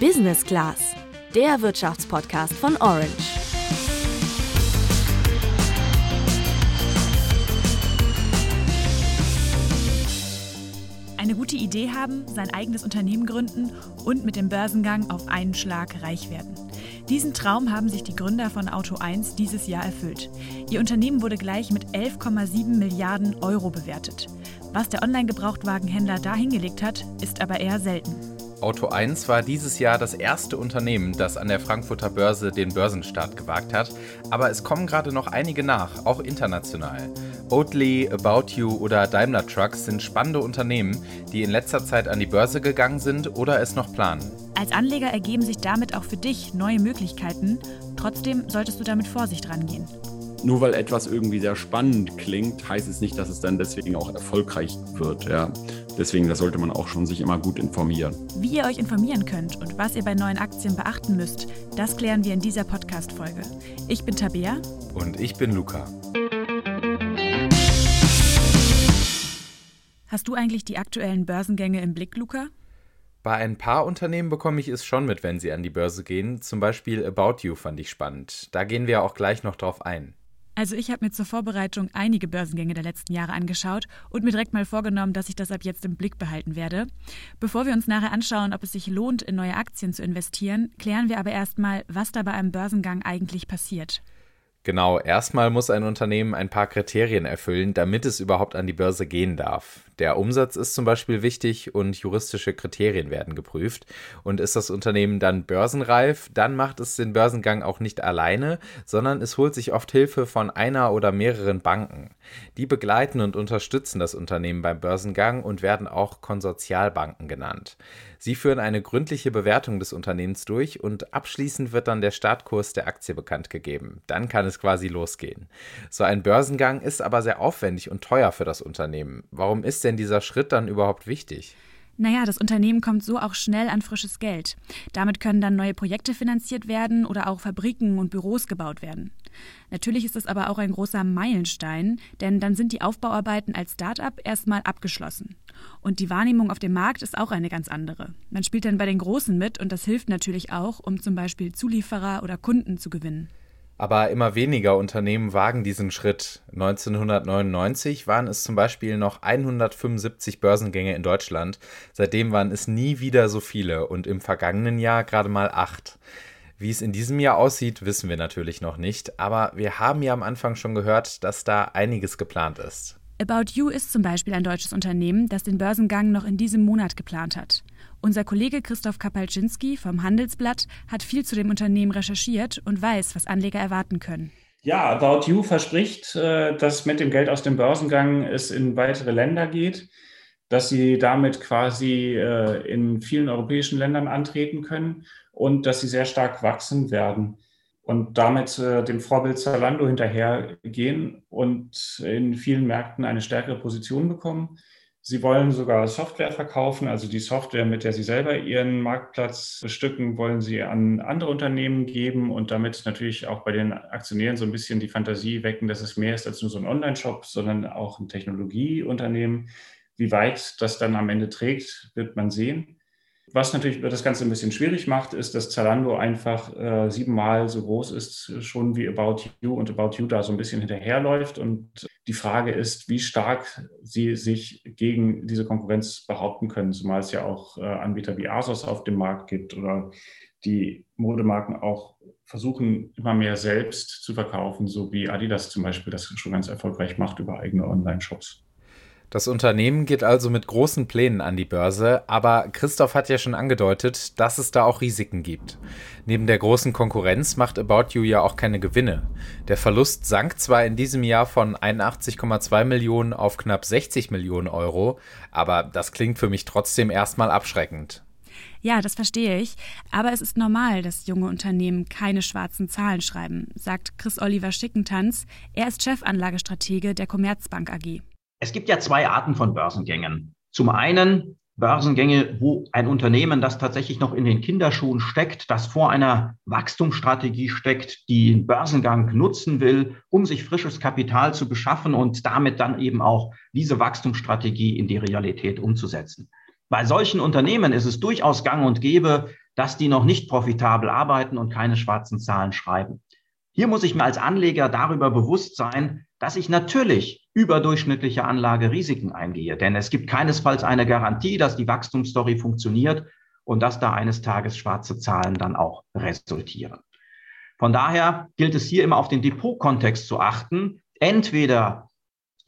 Business Class, der Wirtschaftspodcast von Orange. Eine gute Idee haben, sein eigenes Unternehmen gründen und mit dem Börsengang auf einen Schlag reich werden. Diesen Traum haben sich die Gründer von Auto 1 dieses Jahr erfüllt. Ihr Unternehmen wurde gleich mit 11,7 Milliarden Euro bewertet. Was der Online-Gebrauchtwagenhändler da hingelegt hat, ist aber eher selten. Auto 1 war dieses Jahr das erste Unternehmen, das an der Frankfurter Börse den Börsenstart gewagt hat. Aber es kommen gerade noch einige nach, auch international. Oatly, About You oder Daimler Trucks sind spannende Unternehmen, die in letzter Zeit an die Börse gegangen sind oder es noch planen. Als Anleger ergeben sich damit auch für dich neue Möglichkeiten. Trotzdem solltest du damit Vorsicht rangehen. Nur weil etwas irgendwie sehr spannend klingt, heißt es nicht, dass es dann deswegen auch erfolgreich wird. Ja. Deswegen, da sollte man auch schon sich immer gut informieren. Wie ihr euch informieren könnt und was ihr bei neuen Aktien beachten müsst, das klären wir in dieser Podcast-Folge. Ich bin Tabea. Und ich bin Luca. Hast du eigentlich die aktuellen Börsengänge im Blick, Luca? Bei ein paar Unternehmen bekomme ich es schon mit, wenn sie an die Börse gehen. Zum Beispiel About You fand ich spannend. Da gehen wir auch gleich noch drauf ein. Also ich habe mir zur Vorbereitung einige Börsengänge der letzten Jahre angeschaut und mir direkt mal vorgenommen, dass ich das ab jetzt im Blick behalten werde. Bevor wir uns nachher anschauen, ob es sich lohnt, in neue Aktien zu investieren, klären wir aber erstmal, was da bei einem Börsengang eigentlich passiert. Genau, erstmal muss ein Unternehmen ein paar Kriterien erfüllen, damit es überhaupt an die Börse gehen darf. Der Umsatz ist zum Beispiel wichtig und juristische Kriterien werden geprüft. Und ist das Unternehmen dann börsenreif, dann macht es den Börsengang auch nicht alleine, sondern es holt sich oft Hilfe von einer oder mehreren Banken. Die begleiten und unterstützen das Unternehmen beim Börsengang und werden auch Konsortialbanken genannt. Sie führen eine gründliche Bewertung des Unternehmens durch und abschließend wird dann der Startkurs der Aktie bekannt gegeben. Dann kann es quasi losgehen. So ein Börsengang ist aber sehr aufwendig und teuer für das Unternehmen. Warum ist denn dieser Schritt dann überhaupt wichtig? Naja, das Unternehmen kommt so auch schnell an frisches Geld. Damit können dann neue Projekte finanziert werden oder auch Fabriken und Büros gebaut werden. Natürlich ist es aber auch ein großer Meilenstein, denn dann sind die Aufbauarbeiten als Start-up erstmal abgeschlossen. Und die Wahrnehmung auf dem Markt ist auch eine ganz andere. Man spielt dann bei den Großen mit und das hilft natürlich auch, um zum Beispiel Zulieferer oder Kunden zu gewinnen. Aber immer weniger Unternehmen wagen diesen Schritt. 1999 waren es zum Beispiel noch 175 Börsengänge in Deutschland. Seitdem waren es nie wieder so viele und im vergangenen Jahr gerade mal acht. Wie es in diesem Jahr aussieht, wissen wir natürlich noch nicht, aber wir haben ja am Anfang schon gehört, dass da einiges geplant ist. About You ist zum Beispiel ein deutsches Unternehmen, das den Börsengang noch in diesem Monat geplant hat. Unser Kollege Christoph Kapalczynski vom Handelsblatt hat viel zu dem Unternehmen recherchiert und weiß, was Anleger erwarten können. Ja, About You verspricht, äh, dass mit dem Geld aus dem Börsengang es in weitere Länder geht, dass sie damit quasi äh, in vielen europäischen Ländern antreten können und dass sie sehr stark wachsen werden und damit äh, dem Vorbild Zalando hinterhergehen und in vielen Märkten eine stärkere Position bekommen. Sie wollen sogar Software verkaufen, also die Software, mit der Sie selber Ihren Marktplatz bestücken, wollen Sie an andere Unternehmen geben und damit natürlich auch bei den Aktionären so ein bisschen die Fantasie wecken, dass es mehr ist als nur so ein Online-Shop, sondern auch ein Technologieunternehmen. Wie weit das dann am Ende trägt, wird man sehen. Was natürlich das Ganze ein bisschen schwierig macht, ist, dass Zalando einfach äh, siebenmal so groß ist, schon wie About You und About You da so ein bisschen hinterherläuft. Und die Frage ist, wie stark sie sich gegen diese Konkurrenz behaupten können, zumal es ja auch äh, Anbieter wie Asos auf dem Markt gibt oder die Modemarken auch versuchen, immer mehr selbst zu verkaufen, so wie Adidas zum Beispiel das schon ganz erfolgreich macht über eigene Online-Shops. Das Unternehmen geht also mit großen Plänen an die Börse, aber Christoph hat ja schon angedeutet, dass es da auch Risiken gibt. Neben der großen Konkurrenz macht About You ja auch keine Gewinne. Der Verlust sank zwar in diesem Jahr von 81,2 Millionen auf knapp 60 Millionen Euro, aber das klingt für mich trotzdem erstmal abschreckend. Ja, das verstehe ich. Aber es ist normal, dass junge Unternehmen keine schwarzen Zahlen schreiben, sagt Chris Oliver Schickentanz. Er ist Chefanlagestratege der Commerzbank AG. Es gibt ja zwei Arten von Börsengängen. Zum einen Börsengänge, wo ein Unternehmen, das tatsächlich noch in den Kinderschuhen steckt, das vor einer Wachstumsstrategie steckt, die den Börsengang nutzen will, um sich frisches Kapital zu beschaffen und damit dann eben auch diese Wachstumsstrategie in die Realität umzusetzen. Bei solchen Unternehmen ist es durchaus gang und gäbe, dass die noch nicht profitabel arbeiten und keine schwarzen Zahlen schreiben. Hier muss ich mir als Anleger darüber bewusst sein, dass ich natürlich überdurchschnittliche Anlagerisiken eingehe. Denn es gibt keinesfalls eine Garantie, dass die Wachstumsstory funktioniert und dass da eines Tages schwarze Zahlen dann auch resultieren. Von daher gilt es hier immer auf den Depotkontext zu achten. Entweder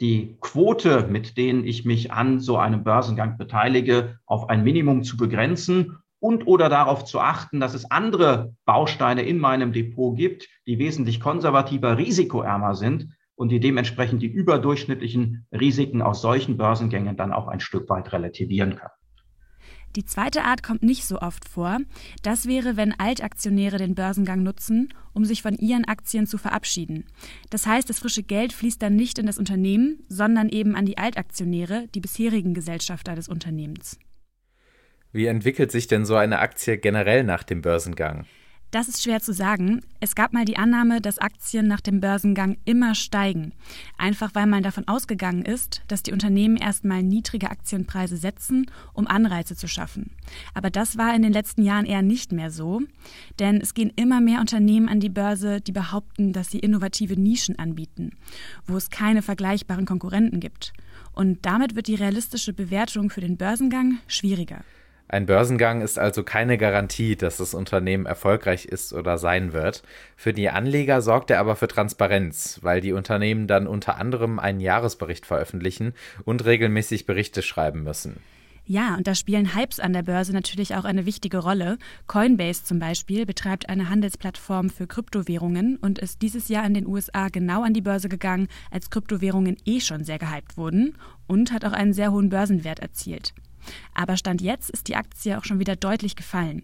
die Quote, mit denen ich mich an so einem Börsengang beteilige, auf ein Minimum zu begrenzen und oder darauf zu achten, dass es andere Bausteine in meinem Depot gibt, die wesentlich konservativer, risikoärmer sind und die dementsprechend die überdurchschnittlichen Risiken aus solchen Börsengängen dann auch ein Stück weit relativieren können. Die zweite Art kommt nicht so oft vor. Das wäre, wenn Altaktionäre den Börsengang nutzen, um sich von ihren Aktien zu verabschieden. Das heißt, das frische Geld fließt dann nicht in das Unternehmen, sondern eben an die Altaktionäre, die bisherigen Gesellschafter des Unternehmens. Wie entwickelt sich denn so eine Aktie generell nach dem Börsengang? Das ist schwer zu sagen. Es gab mal die Annahme, dass Aktien nach dem Börsengang immer steigen. Einfach weil man davon ausgegangen ist, dass die Unternehmen erstmal niedrige Aktienpreise setzen, um Anreize zu schaffen. Aber das war in den letzten Jahren eher nicht mehr so. Denn es gehen immer mehr Unternehmen an die Börse, die behaupten, dass sie innovative Nischen anbieten, wo es keine vergleichbaren Konkurrenten gibt. Und damit wird die realistische Bewertung für den Börsengang schwieriger. Ein Börsengang ist also keine Garantie, dass das Unternehmen erfolgreich ist oder sein wird. Für die Anleger sorgt er aber für Transparenz, weil die Unternehmen dann unter anderem einen Jahresbericht veröffentlichen und regelmäßig Berichte schreiben müssen. Ja, und da spielen Hypes an der Börse natürlich auch eine wichtige Rolle. Coinbase zum Beispiel betreibt eine Handelsplattform für Kryptowährungen und ist dieses Jahr in den USA genau an die Börse gegangen, als Kryptowährungen eh schon sehr gehypt wurden und hat auch einen sehr hohen Börsenwert erzielt. Aber Stand jetzt ist die Aktie auch schon wieder deutlich gefallen.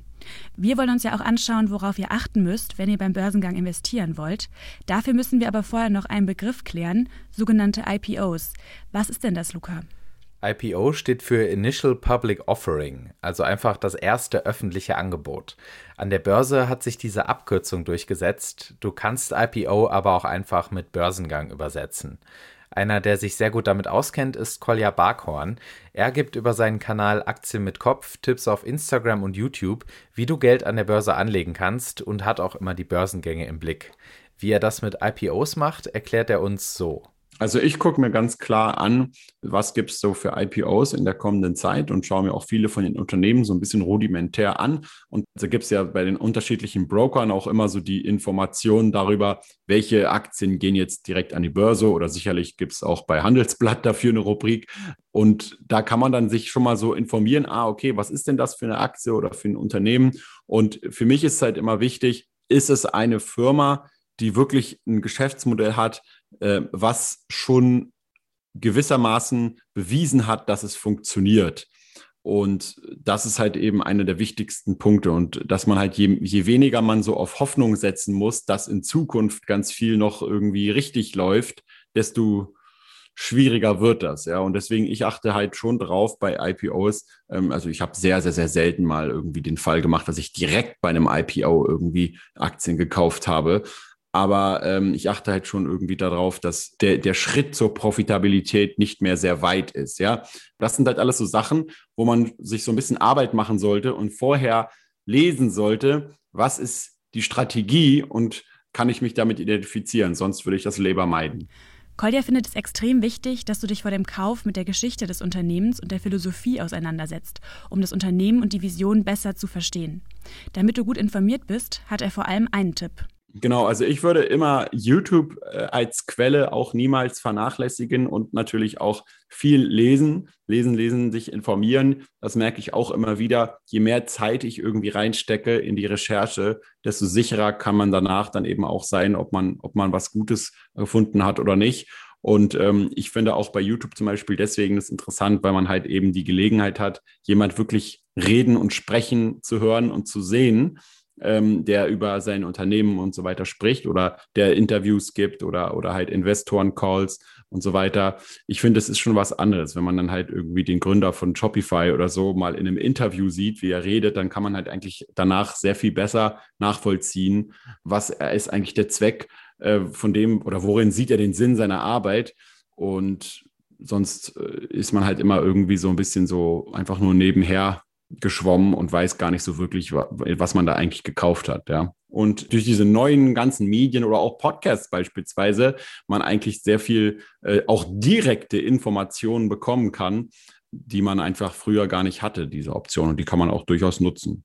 Wir wollen uns ja auch anschauen, worauf ihr achten müsst, wenn ihr beim Börsengang investieren wollt. Dafür müssen wir aber vorher noch einen Begriff klären, sogenannte IPOs. Was ist denn das, Luca? IPO steht für Initial Public Offering, also einfach das erste öffentliche Angebot. An der Börse hat sich diese Abkürzung durchgesetzt. Du kannst IPO aber auch einfach mit Börsengang übersetzen. Einer, der sich sehr gut damit auskennt, ist Kolja Barkhorn. Er gibt über seinen Kanal Aktien mit Kopf Tipps auf Instagram und YouTube, wie du Geld an der Börse anlegen kannst und hat auch immer die Börsengänge im Blick. Wie er das mit IPOs macht, erklärt er uns so. Also ich gucke mir ganz klar an, was gibt es so für IPOs in der kommenden Zeit und schaue mir auch viele von den Unternehmen so ein bisschen rudimentär an. Und da gibt es ja bei den unterschiedlichen Brokern auch immer so die Informationen darüber, welche Aktien gehen jetzt direkt an die Börse oder sicherlich gibt es auch bei Handelsblatt dafür eine Rubrik. Und da kann man dann sich schon mal so informieren, ah, okay, was ist denn das für eine Aktie oder für ein Unternehmen? Und für mich ist halt immer wichtig, ist es eine Firma, die wirklich ein Geschäftsmodell hat, äh, was schon gewissermaßen bewiesen hat, dass es funktioniert. Und das ist halt eben einer der wichtigsten Punkte. Und dass man halt, je, je weniger man so auf Hoffnung setzen muss, dass in Zukunft ganz viel noch irgendwie richtig läuft, desto schwieriger wird das. Ja, und deswegen, ich achte halt schon drauf bei IPOs. Ähm, also ich habe sehr, sehr, sehr selten mal irgendwie den Fall gemacht, dass ich direkt bei einem IPO irgendwie Aktien gekauft habe. Aber ähm, ich achte halt schon irgendwie darauf, dass der, der Schritt zur Profitabilität nicht mehr sehr weit ist. Ja, das sind halt alles so Sachen, wo man sich so ein bisschen Arbeit machen sollte und vorher lesen sollte, was ist die Strategie und kann ich mich damit identifizieren? Sonst würde ich das Leber meiden. Kolja findet es extrem wichtig, dass du dich vor dem Kauf mit der Geschichte des Unternehmens und der Philosophie auseinandersetzt, um das Unternehmen und die Vision besser zu verstehen. Damit du gut informiert bist, hat er vor allem einen Tipp. Genau, also ich würde immer YouTube äh, als Quelle auch niemals vernachlässigen und natürlich auch viel lesen, lesen, lesen, sich informieren. Das merke ich auch immer wieder. Je mehr Zeit ich irgendwie reinstecke in die Recherche, desto sicherer kann man danach dann eben auch sein, ob man, ob man was Gutes gefunden hat oder nicht. Und ähm, ich finde auch bei YouTube zum Beispiel deswegen ist interessant, weil man halt eben die Gelegenheit hat, jemand wirklich reden und sprechen zu hören und zu sehen ähm, der über sein Unternehmen und so weiter spricht oder der Interviews gibt oder, oder halt Investoren-Calls und so weiter. Ich finde, es ist schon was anderes. Wenn man dann halt irgendwie den Gründer von Shopify oder so mal in einem Interview sieht, wie er redet, dann kann man halt eigentlich danach sehr viel besser nachvollziehen, was ist eigentlich der Zweck äh, von dem oder worin sieht er den Sinn seiner Arbeit. Und sonst äh, ist man halt immer irgendwie so ein bisschen so einfach nur nebenher geschwommen und weiß gar nicht so wirklich, was man da eigentlich gekauft hat, ja. Und durch diese neuen ganzen Medien oder auch Podcasts beispielsweise, man eigentlich sehr viel äh, auch direkte Informationen bekommen kann, die man einfach früher gar nicht hatte, diese Option. Und die kann man auch durchaus nutzen.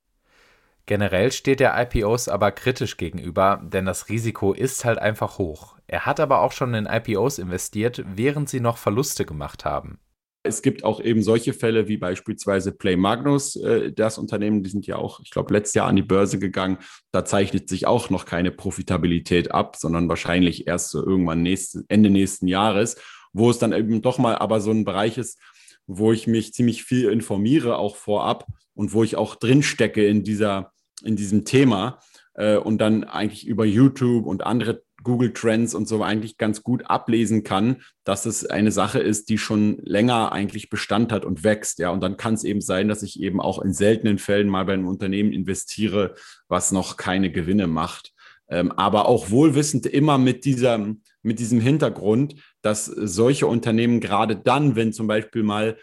Generell steht er IPOs aber kritisch gegenüber, denn das Risiko ist halt einfach hoch. Er hat aber auch schon in IPOs investiert, während sie noch Verluste gemacht haben. Es gibt auch eben solche Fälle wie beispielsweise Play Magnus, äh, das Unternehmen, die sind ja auch, ich glaube, letztes Jahr an die Börse gegangen. Da zeichnet sich auch noch keine Profitabilität ab, sondern wahrscheinlich erst so irgendwann nächste, Ende nächsten Jahres, wo es dann eben doch mal aber so ein Bereich ist, wo ich mich ziemlich viel informiere, auch vorab und wo ich auch drinstecke in dieser, in diesem Thema äh, und dann eigentlich über YouTube und andere Google Trends und so eigentlich ganz gut ablesen kann, dass es eine Sache ist, die schon länger eigentlich Bestand hat und wächst. Ja, und dann kann es eben sein, dass ich eben auch in seltenen Fällen mal bei einem Unternehmen investiere, was noch keine Gewinne macht. Ähm, aber auch wohlwissend immer mit dieser, mit diesem Hintergrund, dass solche Unternehmen gerade dann, wenn zum Beispiel mal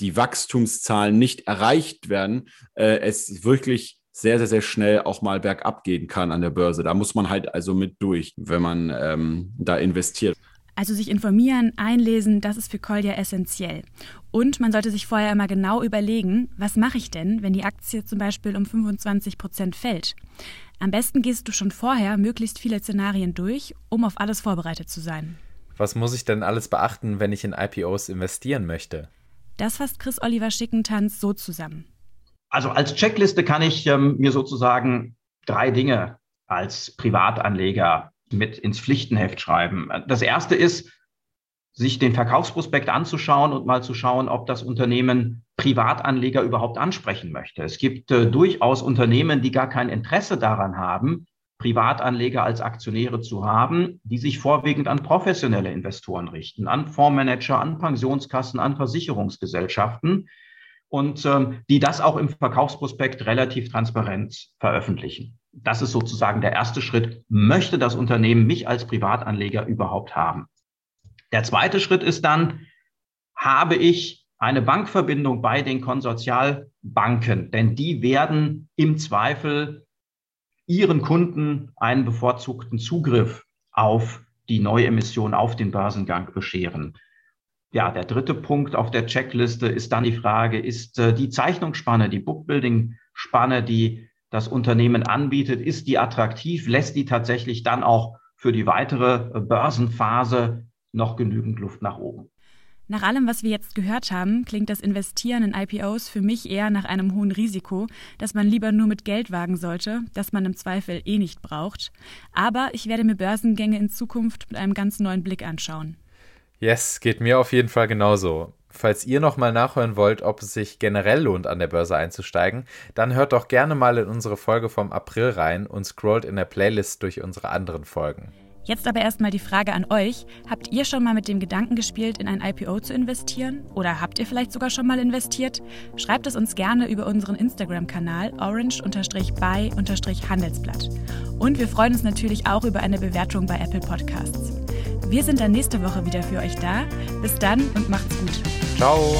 die Wachstumszahlen nicht erreicht werden, äh, es wirklich sehr, sehr, sehr schnell auch mal bergab gehen kann an der Börse. Da muss man halt also mit durch, wenn man ähm, da investiert. Also sich informieren, einlesen, das ist für Kolja essentiell. Und man sollte sich vorher immer genau überlegen, was mache ich denn, wenn die Aktie zum Beispiel um 25 Prozent fällt. Am besten gehst du schon vorher möglichst viele Szenarien durch, um auf alles vorbereitet zu sein. Was muss ich denn alles beachten, wenn ich in IPOs investieren möchte? Das fasst Chris Oliver Schickentanz so zusammen. Also als Checkliste kann ich ähm, mir sozusagen drei Dinge als Privatanleger mit ins Pflichtenheft schreiben. Das erste ist, sich den Verkaufsprospekt anzuschauen und mal zu schauen, ob das Unternehmen Privatanleger überhaupt ansprechen möchte. Es gibt äh, durchaus Unternehmen, die gar kein Interesse daran haben, Privatanleger als Aktionäre zu haben, die sich vorwiegend an professionelle Investoren richten, an Fondsmanager, an Pensionskassen, an Versicherungsgesellschaften und ähm, die das auch im Verkaufsprospekt relativ transparent veröffentlichen. Das ist sozusagen der erste Schritt. Möchte das Unternehmen mich als Privatanleger überhaupt haben? Der zweite Schritt ist dann, habe ich eine Bankverbindung bei den Konsortialbanken, denn die werden im Zweifel ihren Kunden einen bevorzugten Zugriff auf die Neuemission, auf den Börsengang bescheren. Ja, der dritte Punkt auf der Checkliste ist dann die Frage, ist äh, die Zeichnungsspanne, die Bookbuilding-Spanne, die das Unternehmen anbietet, ist die attraktiv? Lässt die tatsächlich dann auch für die weitere äh, Börsenphase noch genügend Luft nach oben? Nach allem, was wir jetzt gehört haben, klingt das Investieren in IPOs für mich eher nach einem hohen Risiko, das man lieber nur mit Geld wagen sollte, das man im Zweifel eh nicht braucht. Aber ich werde mir Börsengänge in Zukunft mit einem ganz neuen Blick anschauen. Yes, geht mir auf jeden Fall genauso. Falls ihr nochmal nachhören wollt, ob es sich generell lohnt, an der Börse einzusteigen, dann hört doch gerne mal in unsere Folge vom April rein und scrollt in der Playlist durch unsere anderen Folgen. Jetzt aber erstmal die Frage an euch. Habt ihr schon mal mit dem Gedanken gespielt, in ein IPO zu investieren? Oder habt ihr vielleicht sogar schon mal investiert? Schreibt es uns gerne über unseren Instagram-Kanal orange-by-handelsblatt. Und wir freuen uns natürlich auch über eine Bewertung bei Apple Podcasts. Wir sind dann nächste Woche wieder für euch da. Bis dann und macht's gut. Ciao.